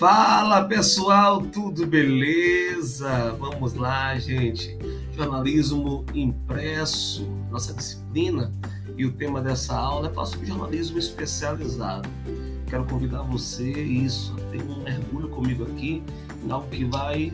Fala pessoal, tudo beleza? Vamos lá, gente. Jornalismo impresso, nossa disciplina, e o tema dessa aula é falar sobre jornalismo especializado. Quero convidar você, isso, tem um mergulho comigo aqui, algo que vai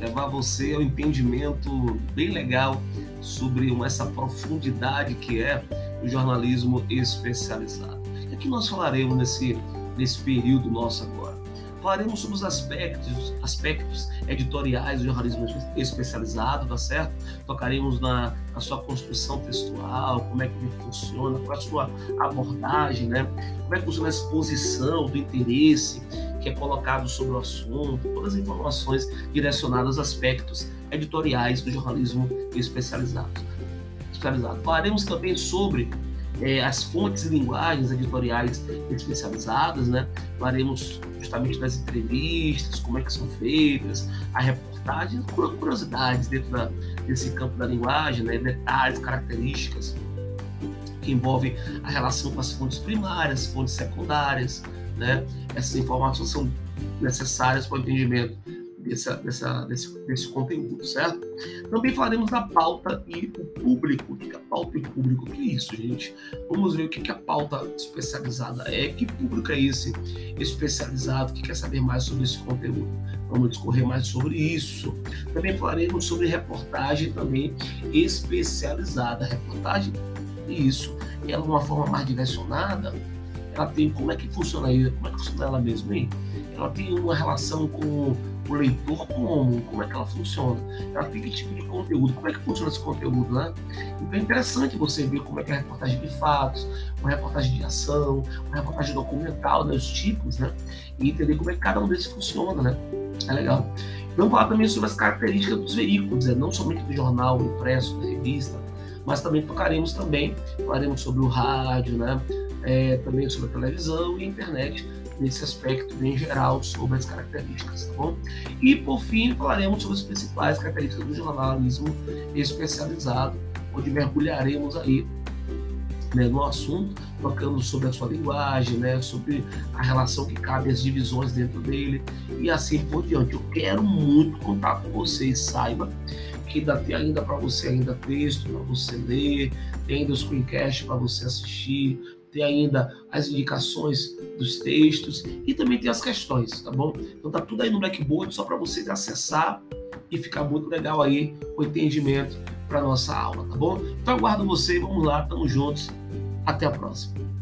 levar você ao entendimento bem legal sobre essa profundidade que é o jornalismo especializado. E aqui nós falaremos nesse, nesse período nosso agora falaremos sobre os aspectos, aspectos editoriais do jornalismo especializado, tá certo? Tocaremos na, na sua construção textual, como é que ele funciona, qual a sua abordagem, né? Como é que funciona a exposição do interesse que é colocado sobre o assunto, todas as informações direcionadas a aspectos editoriais do jornalismo especializado. especializado. Falaremos também sobre é, as fontes e linguagens editoriais especializadas, né? Falaremos justamente das entrevistas, como é que são feitas, a reportagem, curiosidades dentro da, desse campo da linguagem, né? Detalhes, características que envolvem a relação com as fontes primárias, fontes secundárias, né? Essas informações são necessárias para o entendimento dessa, dessa, desse, desse conteúdo, certo? Também falaremos da pauta e o público. O que é pauta e público? O que é isso, gente? Vamos ver o que é a pauta especializada é, que público é esse especializado que quer saber mais sobre esse conteúdo. Vamos discorrer mais sobre isso. Também falaremos sobre reportagem também especializada. Reportagem, isso, de uma forma mais direcionada, ela tem como é que funciona aí, como é que funciona ela mesmo, hein? Ela tem uma relação com o leitor como? Como é que ela funciona? Ela tem que tipo de conteúdo? Como é que funciona esse conteúdo, né? Então é interessante você ver como é que é a reportagem de fatos, uma reportagem de ação, uma reportagem documental, né? Os tipos, né? E entender como é que cada um desses funciona, né? É legal. Vamos falar também sobre as características dos veículos, né? não somente do jornal impresso, da revista, mas também tocaremos também, falaremos sobre o rádio, né? É, também sobre a televisão e a internet, nesse aspecto em geral sobre as características, tá bom? E por fim falaremos sobre as principais características do jornalismo especializado, onde mergulharemos aí né, no assunto, tocando sobre a sua linguagem, né, sobre a relação que cabe as divisões dentro dele e assim por diante. Eu quero muito contar com vocês, saiba que tem ainda para você ainda texto para você ler, tem ainda os screencasts para você assistir, tem ainda as indicações dos textos e também tem as questões, tá bom? Então tá tudo aí no Blackboard só para você acessar e ficar muito legal aí o entendimento para nossa aula, tá bom? Então aguardo você, vamos lá, tamo juntos, até a próxima.